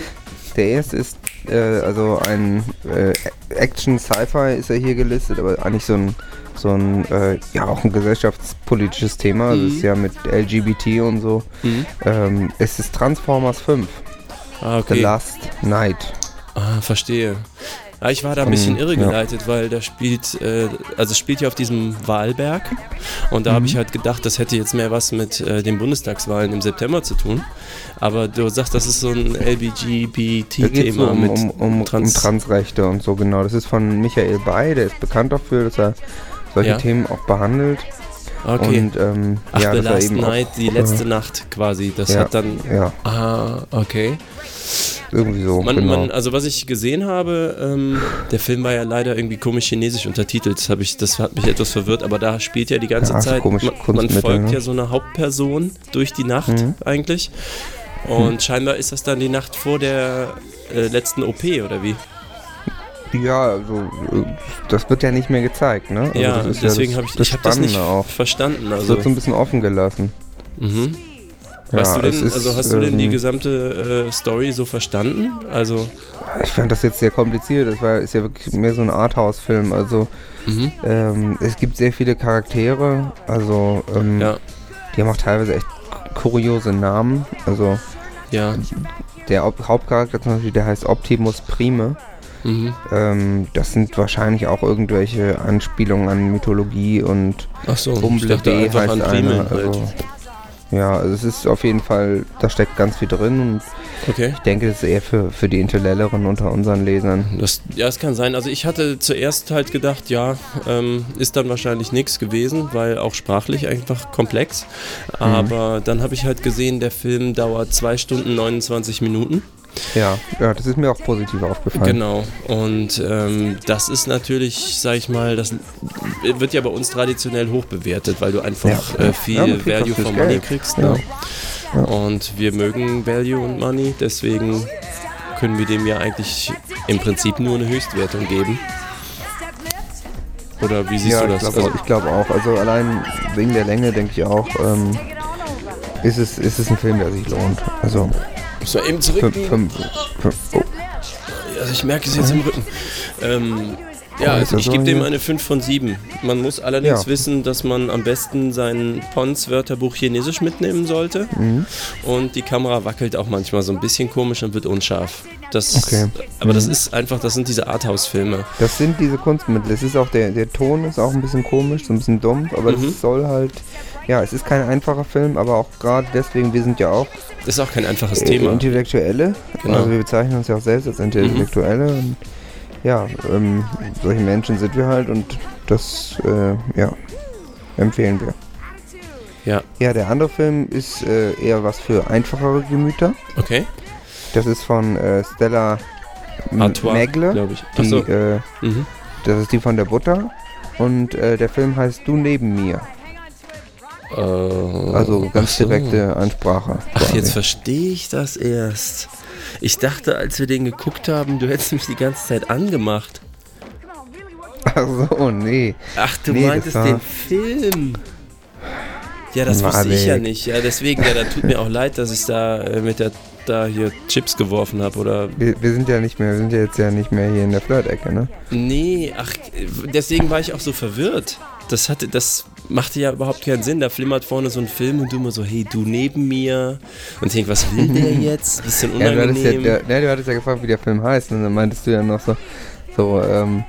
Der erste ist äh, also ein äh, Action-Sci-Fi ist er hier gelistet, aber eigentlich so ein so ein äh, ja auch ein gesellschaftspolitisches Thema. Also es ist ja mit LGBT und so. Mhm. Ähm, es ist Transformers 5, Ah, The okay. Last Night. Ah, verstehe. Ja, ich war da ein bisschen ja. irregeleitet, weil da spielt, äh, also es spielt ja auf diesem Wahlberg und da habe Mhm. ich halt gedacht, das hätte jetzt mehr was mit äh, den Bundestagswahlen im September zu tun. Aber du sagst, das ist so ein LBGBT-Thema um, mit um, um, Trans. um Transrechte und so genau. Das ist von Michael Bay, der ist bekannt dafür, dass er solche Ja. Themen auch behandelt. Okay. Und ähm, Ach, ja, The Last Night, auch, die letzte Nacht quasi. Das ja, hat dann. Ja, Ah, okay. irgendwie so. Man, genau. man, also was ich gesehen habe, ähm, der Film war ja leider irgendwie komisch chinesisch untertitelt. Das, ich, das hat mich etwas verwirrt, aber da spielt ja die ganze Ja, Zeit, man, man folgt ne? ja so einer Hauptperson durch die Nacht Mhm. eigentlich. Und scheinbar ist das dann die Nacht vor der äh, letzten OP, oder wie? Ja, also das wird ja nicht mehr gezeigt, ne? Also ja, das deswegen ja habe das, ich, das ich hab das nicht auch. verstanden. Das Also, wird so ein bisschen offen gelassen. mhm. Weißt ja, du denn, ist, also hast du denn die ähm, gesamte äh, Story so verstanden? Also, Ich fand das jetzt sehr kompliziert. Das war, ist ja wirklich mehr so ein Arthouse-Film. Also mhm. ähm, es gibt sehr viele Charaktere. Also ähm, ja, die haben auch teilweise echt kuriose Namen. Also ja. der Haupt- Hauptcharakter zum Beispiel, der heißt Optimus Prime. Mhm. Ähm, das sind wahrscheinlich auch irgendwelche Anspielungen an Mythologie und Ach so, Bumble B heißt an einer. Halt. Also, ja, also es ist auf jeden Fall, da steckt ganz viel drin und Okay. ich denke, das ist eher für, für die Intellelleren unter unseren Lesern. Das, ja, es kann sein. Also ich hatte zuerst halt gedacht, ja, ähm, ist dann wahrscheinlich nichts gewesen, weil auch sprachlich einfach komplex. Mhm. Aber dann habe ich halt gesehen, der Film dauert 2 Stunden 29 Minuten. Ja, ja, das ist mir auch positiv aufgefallen. Genau. Und ähm, das ist natürlich, sag ich mal, das wird ja bei uns traditionell hoch bewertet, weil du einfach Ja. äh, viel Ja, Value for Money Geld. kriegst. Ja. Ne? Und wir mögen Value und Money, deswegen können wir dem ja eigentlich im Prinzip nur eine Höchstwertung geben. Oder wie siehst ja, du ich das? glaube Also, ich glaub auch. Also allein wegen der Länge denke ich auch, ähm, ist, es, ist es ein Film, der sich lohnt. Also man eben fünf, oh, Also ich merke es jetzt im Rücken. Ähm, ja, also das ich so gebe dem eine 5 von 7. Man muss allerdings Ja. wissen, dass man am besten sein Pons-Wörterbuch Chinesisch mitnehmen sollte. Mhm. Und die Kamera wackelt auch manchmal so ein bisschen komisch und wird unscharf. Das, Okay. Aber das Mhm. ist einfach, das sind diese Arthouse-Filme. Das sind diese Kunstmittel. Es ist auch der, der Ton ist auch ein bisschen komisch, so ein bisschen dumpf, aber Mhm. es soll halt, ja, es ist kein einfacher Film, aber auch gerade deswegen, wir sind ja auch ist auch kein einfaches äh, Thema. Intellektuelle. Genau. Also wir bezeichnen uns ja auch selbst als Intellektuelle. Und ja, ähm, solche Menschen sind wir halt und das, äh, ja, empfehlen wir. Ja, Ja, der andere Film ist äh, eher was für einfachere Gemüter. okay. Das ist von äh, Stella Megle. glaube ich. Die, Achso. äh, Mhm. das ist die von der Butter. Und äh, der Film heißt Du neben mir. Äh, Also ganz direkte Ansprache. Ach, quasi. jetzt verstehe ich das erst. Ich dachte, als wir den geguckt haben, du hättest mich die ganze Zeit angemacht. Ach so, nee. Ach, du Nee, meintest den Film. Ja, das wusste ich ja nicht. Ja, deswegen, ja, da tut mir auch leid, dass ich da äh, mit der da hier Chips geworfen habe oder Wir, wir sind ja nicht mehr, wir sind ja jetzt ja nicht mehr hier in der Flirt-Ecke, ne? Nee, ach, deswegen war ich auch so verwirrt. Das hatte, das machte ja überhaupt keinen Sinn. Da flimmert vorne so ein Film und du immer so, hey, du neben mir. Und ich denk, was will der jetzt? Bisschen Ja, du hattest ja, unangenehm. der, ne, du hattest ja gefragt, wie der Film heißt und dann meintest du ja noch so, so, ähm,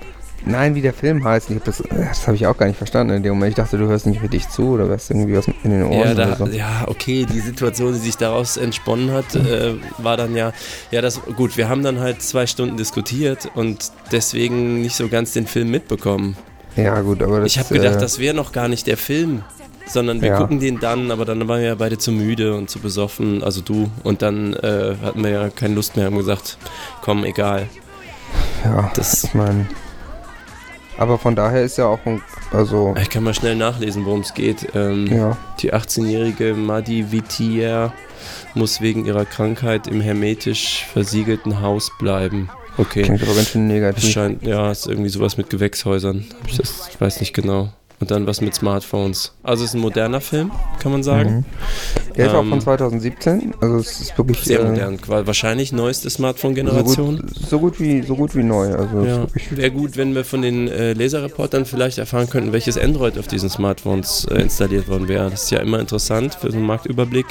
nein, wie der Film heißt. Ich hab das das habe ich auch gar nicht verstanden in dem Moment. Ich dachte, du hörst nicht richtig zu oder hast irgendwie was in den Ohren Ja, oder da, so. ja, okay, die Situation, die sich daraus entsponnen hat, äh, war dann ja, ja, das, gut, wir haben dann halt zwei Stunden diskutiert und deswegen nicht so ganz den Film mitbekommen. Ja, gut, aber das Ich habe gedacht, äh, das wäre noch gar nicht der Film, sondern wir Ja. gucken den dann, aber dann waren wir ja beide zu müde und zu besoffen, also du. Und dann äh, hatten wir ja keine Lust mehr, haben gesagt, komm, egal. ja, das- ich meine. Aber von daher ist ja auch ein, also, Ich kann mal schnell nachlesen, worum es geht. Ähm, ja, Die 18-jährige Madi Vitier muss wegen ihrer Krankheit im hermetisch versiegelten Haus bleiben. Okay. klingt aber ganz schön Es negativ. scheint, ja, es ist irgendwie sowas mit Gewächshäusern. Ich, das, ich weiß nicht genau. Und dann was mit Smartphones. Also es ist ein moderner Film, kann man sagen. Mhm. Der ist auch Ähm, von 2017, also es ist wirklich Sehr äh, modern. Wahrscheinlich neueste So Smartphone-Generation. gut, so gut wie so gut wie neu. Also es Ja, wäre gut, wenn wir von den äh, Laserreportern vielleicht erfahren könnten, welches Android auf diesen Smartphones äh, installiert worden wäre. Das ist ja immer interessant für so einen Marktüberblick.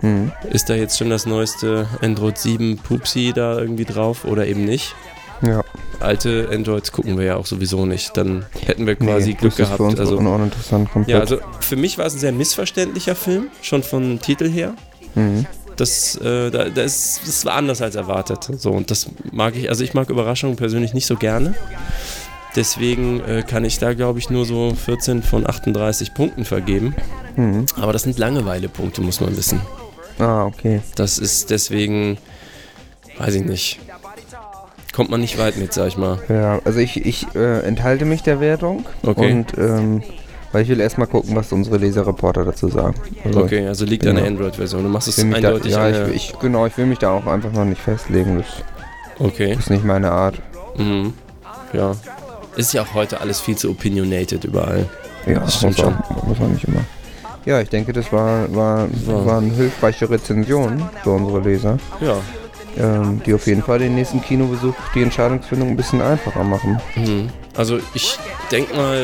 Hm. Ist da jetzt schon das neueste Android 7 Pupsi da irgendwie drauf oder eben nicht? ja. Alte Androids gucken wir ja auch sowieso nicht. Dann hätten wir quasi nee, Glück gehabt. also, uninteressant komplett. ja, also für mich war es ein sehr missverständlicher Film, schon vom Titel her. mhm. Das, äh, da, das, das war anders als erwartet. So, und das mag ich, also ich mag Überraschungen persönlich nicht so gerne. Deswegen äh, kann ich da, glaube ich, nur so 14 von 38 Punkten vergeben. Mhm. Aber das sind Langeweile-Punkte, muss man wissen. Ah, okay. Das ist deswegen, weiß ich nicht. Kommt man nicht weit mit, sag ich mal. Ja, also ich, ich äh, enthalte mich der Wertung. Okay. Und ähm, weil ich will erstmal gucken, was unsere Leserreporter dazu sagen. Also, Okay, also liegt an der Ja. Android-Version. Du machst es mich da, eindeutig ja, ich, ich, genau, ich will mich da auch einfach noch nicht festlegen. Das Okay. ist nicht meine Art. Mhm. Ja. Ist ja auch heute alles viel zu opinionated überall. Ja, Das stimmt muss, auch, muss auch nicht immer. Ja, ich denke, das war, war, Ja. waren hilfreiche Rezensionen für unsere Leser, Ja. ähm, die auf jeden Fall den nächsten Kinobesuch die Entscheidungsfindung ein bisschen einfacher machen. Mhm. Also ich denke mal,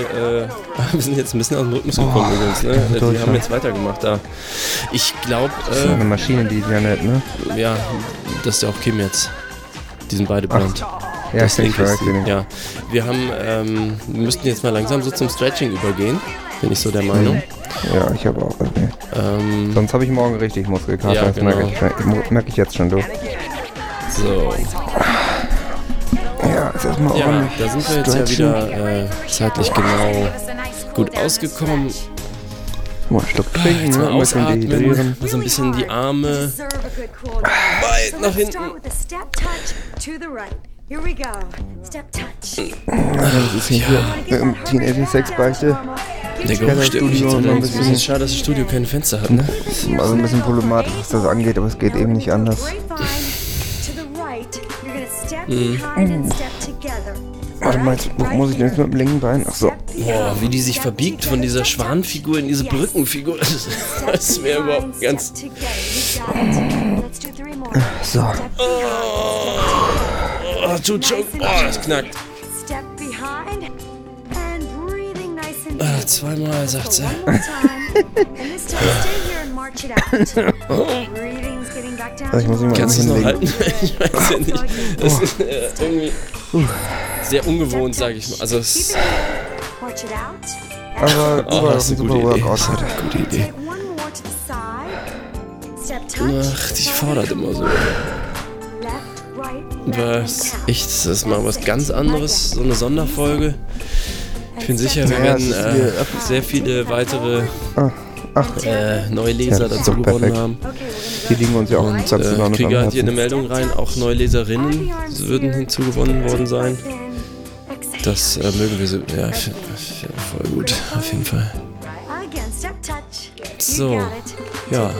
äh, wir sind jetzt ein bisschen aus dem Rhythmus gekommen übrigens, ne? Die Deutschland. haben jetzt weitergemacht da. Ich glaube, Das ist eine äh, Maschine, die Janet, ne? ja, das ist ja auch Kim jetzt. Die sind beide blond. Ja, das ich linke ist die. Ja. Wir haben, ähm, wir müssten jetzt mal langsam so zum Stretching übergehen. Bin ich so der Meinung. Ja, ich habe auch. Okay. Ähm, Sonst habe ich morgen richtig Muskelkater. Ja, das merke, genau. ich, merke ich jetzt schon, du. so. Ja, ist erstmal Ja, ordentlich. da sind wir jetzt ja stretchen. wieder äh, zeitlich genau gut ausgekommen. Mal einen Schluck trinken, Jetzt ne? mal Ein bisschen ausatmen, dehydrieren. mal so ein bisschen die Arme weit nach hinten. Here we go. Step touch. Das ist hier ähm, Teenager-Sex-Beichte. Der Keller Geruch stört mich jetzt ein bisschen- bisschen. Schade, dass das Studio keine Fenster hat, ne? Also ein bisschen problematisch, was das angeht, aber es geht eben nicht anders. Mhm. Warte mal, jetzt, wo muss ich denn jetzt mit dem linken Bein? Ach so. Boah, wie die sich verbiegt von dieser Schwanfigur in diese Brückenfigur. Das, das wäre überhaupt ganz. So. Oh, tut schon. Oh, das knackt. Step behind and breathing nice and Ah, zweimal, sagt sie. Also ich muss mal Kannst du es noch hinlegen. halten? Ich weiß ja nicht. Das ist äh, irgendwie sehr ungewohnt, sage ich mal. Also es. Aber Oh, das ist ein eine super gute Idee. Workout heute. Gute Idee. Ach, die fordert immer so. Was echt, das ist mal was ganz anderes, so eine Sonderfolge. Ich bin sicher, wir Ja, werden äh, sehr viele weitere Ach, äh, neue Leser dazu gewonnen perfekt. haben. die liegen uns ja auch Und äh, am kriege halt hier eine. Meldung rein, auch neue Leserinnen würden hinzugewonnen worden sein. Das äh, mögen wir so. Ja, ich ich voll gut, auf jeden Fall. So, ja,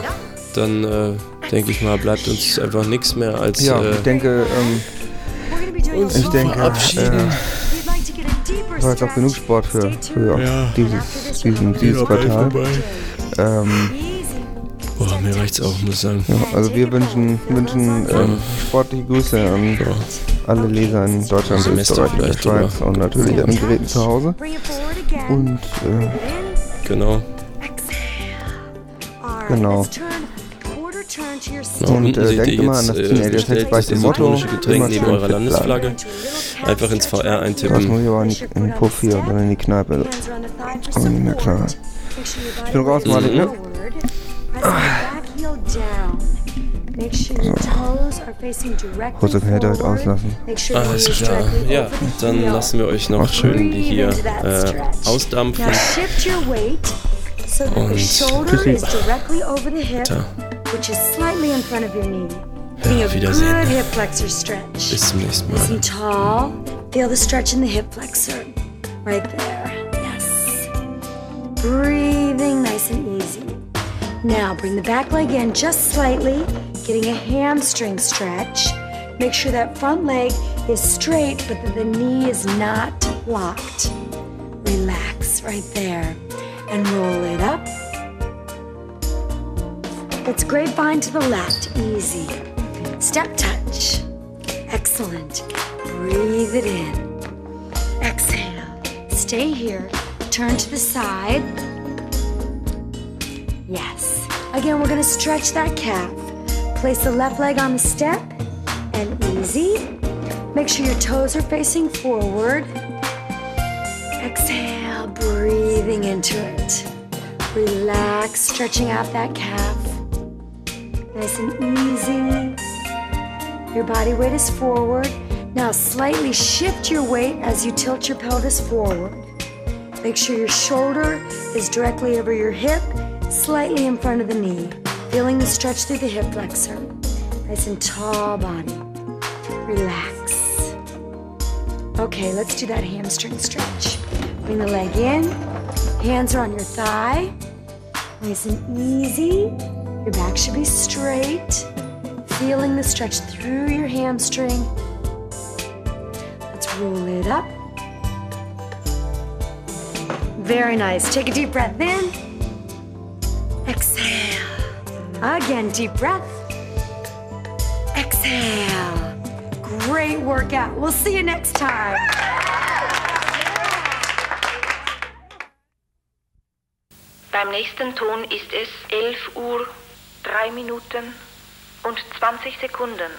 dann äh, denke ich mal, bleibt uns einfach nichts mehr als Ja, äh, ich denke, ähm, ich denke, verabschieden. äh, war jetzt auch genug Sport für, für Ja. dieses, diesen, dieses Quartal. ähm, Boah, mir reicht's auch, muss ich sagen. ja, also wir wünschen, wünschen ähm, sportliche Grüße an alle Leser in Deutschland, Semester Österreich und der Schweiz und natürlich an den Geräten zu Hause. Und äh, Genau. Genau. Genau. Und, äh, denkt immer an das äh, Teenager bestellt Sex bei das dem Motto, Getränk immer neben eurer Landesflagge. Einfach ins VR das eintippen. muss ich aber nicht in den Puff hier dann in die Kneipe. Komm nicht mehr klar. Ich bin raus, Martin, ne? heel down. Make sure your toes are facing directly forward. auslassen. Alles klar. Ja, dann lassen wir euch noch schön die hier äh, ausdampfen. So Und Tschüssi. is directly over the hip, Da. which is slightly in front of your knee. Getting a good hip flexor stretch. Bis zum nächsten Nice Mal. and tall. Feel the stretch in the hip flexor. Right there. Yes. Breathing nice and easy. Now bring the back leg in just slightly, getting a hamstring stretch. Make sure that front leg is straight, but that the knee is not locked. Relax right there and roll it up. Let's grapevine to the left, easy. Step touch. Excellent. Breathe it in. Exhale. Stay here. Turn to the side. Yes. Again, we're going to stretch that calf. Place the left leg on the step and easy. Make sure your toes are facing forward. Exhale, breathing into it. Relax, stretching out that calf. Nice and easy. Your body weight is forward. Now slightly shift your weight as you tilt your pelvis forward. Make sure your shoulder is directly over your hip, slightly in front of the knee. Feeling the stretch through the hip flexor. Nice and tall body. Relax. Okay, let's do that hamstring stretch. Bring the leg in. Hands are on your thigh. Nice and easy. Your back should be straight. Feeling the stretch through your hamstring. Let's roll it up. Very nice. Take a deep breath in. Exhale. Again, deep breath. Exhale. Great workout. We'll see you next time. Beim nächsten Ton ist es 11 Uhr, 3 Minuten und 20 Sekunden.